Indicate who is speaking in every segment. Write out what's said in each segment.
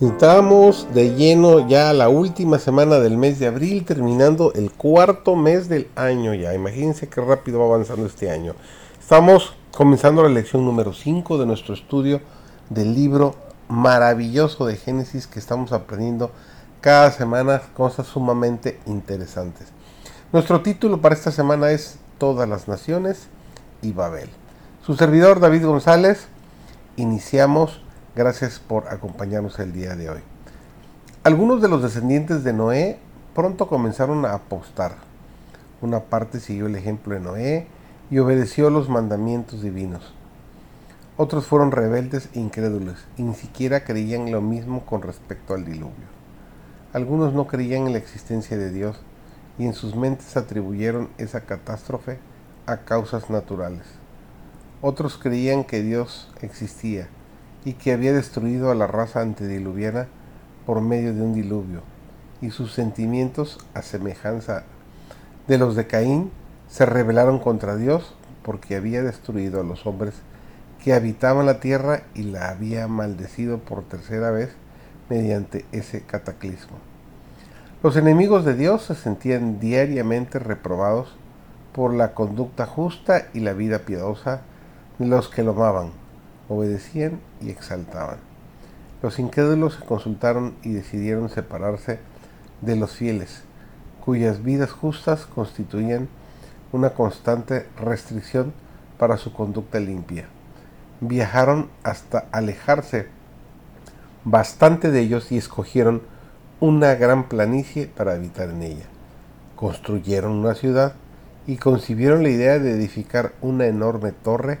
Speaker 1: Estamos de lleno ya la última semana del mes de abril, terminando el cuarto mes del año ya. Imagínense qué rápido va avanzando este año. Estamos comenzando la lección número 5 de nuestro estudio del libro maravilloso de Génesis que estamos aprendiendo cada semana cosas sumamente interesantes. Nuestro título para esta semana es Todas las Naciones y Babel. Su servidor David González, iniciamos Gracias por acompañarnos el día de hoy. Algunos de los descendientes de Noé pronto comenzaron a apostar. Una parte siguió el ejemplo de Noé y obedeció los mandamientos divinos. Otros fueron rebeldes e incrédulos y ni siquiera creían lo mismo con respecto al diluvio. Algunos no creían en la existencia de Dios y en sus mentes atribuyeron esa catástrofe a causas naturales. Otros creían que Dios existía y que había destruido a la raza antediluviana por medio de un diluvio, y sus sentimientos, a semejanza de los de Caín, se rebelaron contra Dios porque había destruido a los hombres que habitaban la tierra y la había maldecido por tercera vez mediante ese cataclismo. Los enemigos de Dios se sentían diariamente reprobados por la conducta justa y la vida piadosa de los que lo amaban obedecían y exaltaban. Los incrédulos se consultaron y decidieron separarse de los fieles, cuyas vidas justas constituían una constante restricción para su conducta limpia. Viajaron hasta alejarse bastante de ellos y escogieron una gran planicie para habitar en ella. Construyeron una ciudad y concibieron la idea de edificar una enorme torre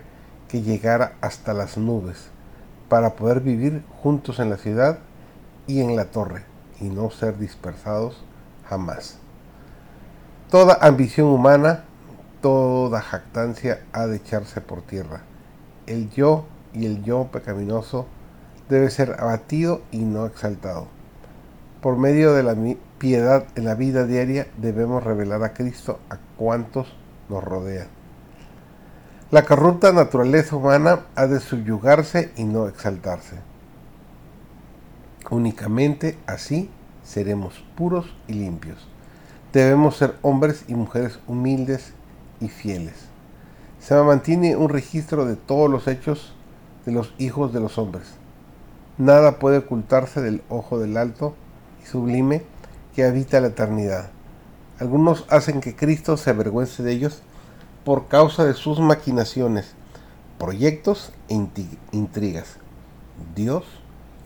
Speaker 1: que llegara hasta las nubes para poder vivir juntos en la ciudad y en la torre y no ser dispersados jamás. Toda ambición humana, toda jactancia ha de echarse por tierra. El yo y el yo pecaminoso debe ser abatido y no exaltado. Por medio de la piedad en la vida diaria debemos revelar a Cristo a cuantos nos rodean. La corrupta naturaleza humana ha de subyugarse y no exaltarse. Únicamente así seremos puros y limpios. Debemos ser hombres y mujeres humildes y fieles. Se mantiene un registro de todos los hechos de los hijos de los hombres. Nada puede ocultarse del ojo del alto y sublime que habita la eternidad. Algunos hacen que Cristo se avergüence de ellos por causa de sus maquinaciones, proyectos e intrigas. Dios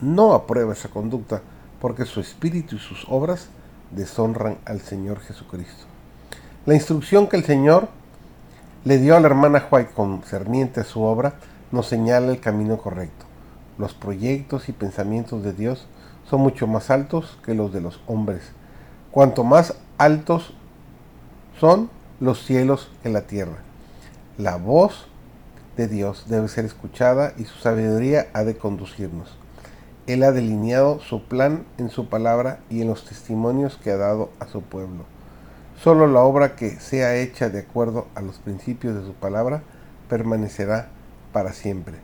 Speaker 1: no aprueba esa conducta porque su espíritu y sus obras deshonran al Señor Jesucristo. La instrucción que el Señor le dio a la hermana White concerniente a su obra nos señala el camino correcto. Los proyectos y pensamientos de Dios son mucho más altos que los de los hombres. Cuanto más altos son, los cielos en la tierra. La voz de Dios debe ser escuchada y su sabiduría ha de conducirnos. Él ha delineado su plan en su palabra y en los testimonios que ha dado a su pueblo. Solo la obra que sea hecha de acuerdo a los principios de su palabra permanecerá para siempre.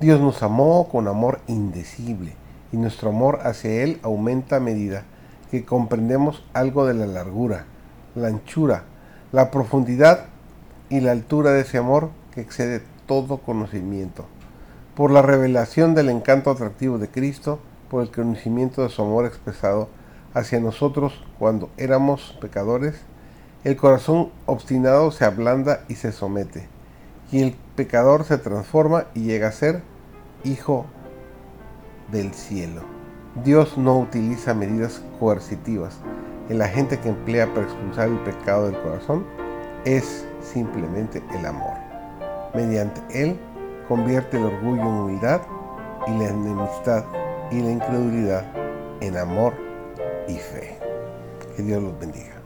Speaker 1: Dios nos amó con amor indecible y nuestro amor hacia Él aumenta a medida que comprendemos algo de la largura, la anchura, la profundidad y la altura de ese amor que excede todo conocimiento. Por la revelación del encanto atractivo de Cristo, por el conocimiento de su amor expresado hacia nosotros cuando éramos pecadores, el corazón obstinado se ablanda y se somete, y el pecador se transforma y llega a ser hijo del cielo. Dios no utiliza medidas coercitivas, el agente que emplea para expulsar el pecado del corazón es simplemente el amor. Mediante él convierte el orgullo en humildad y la enemistad y la incredulidad en amor y fe. Que Dios los bendiga.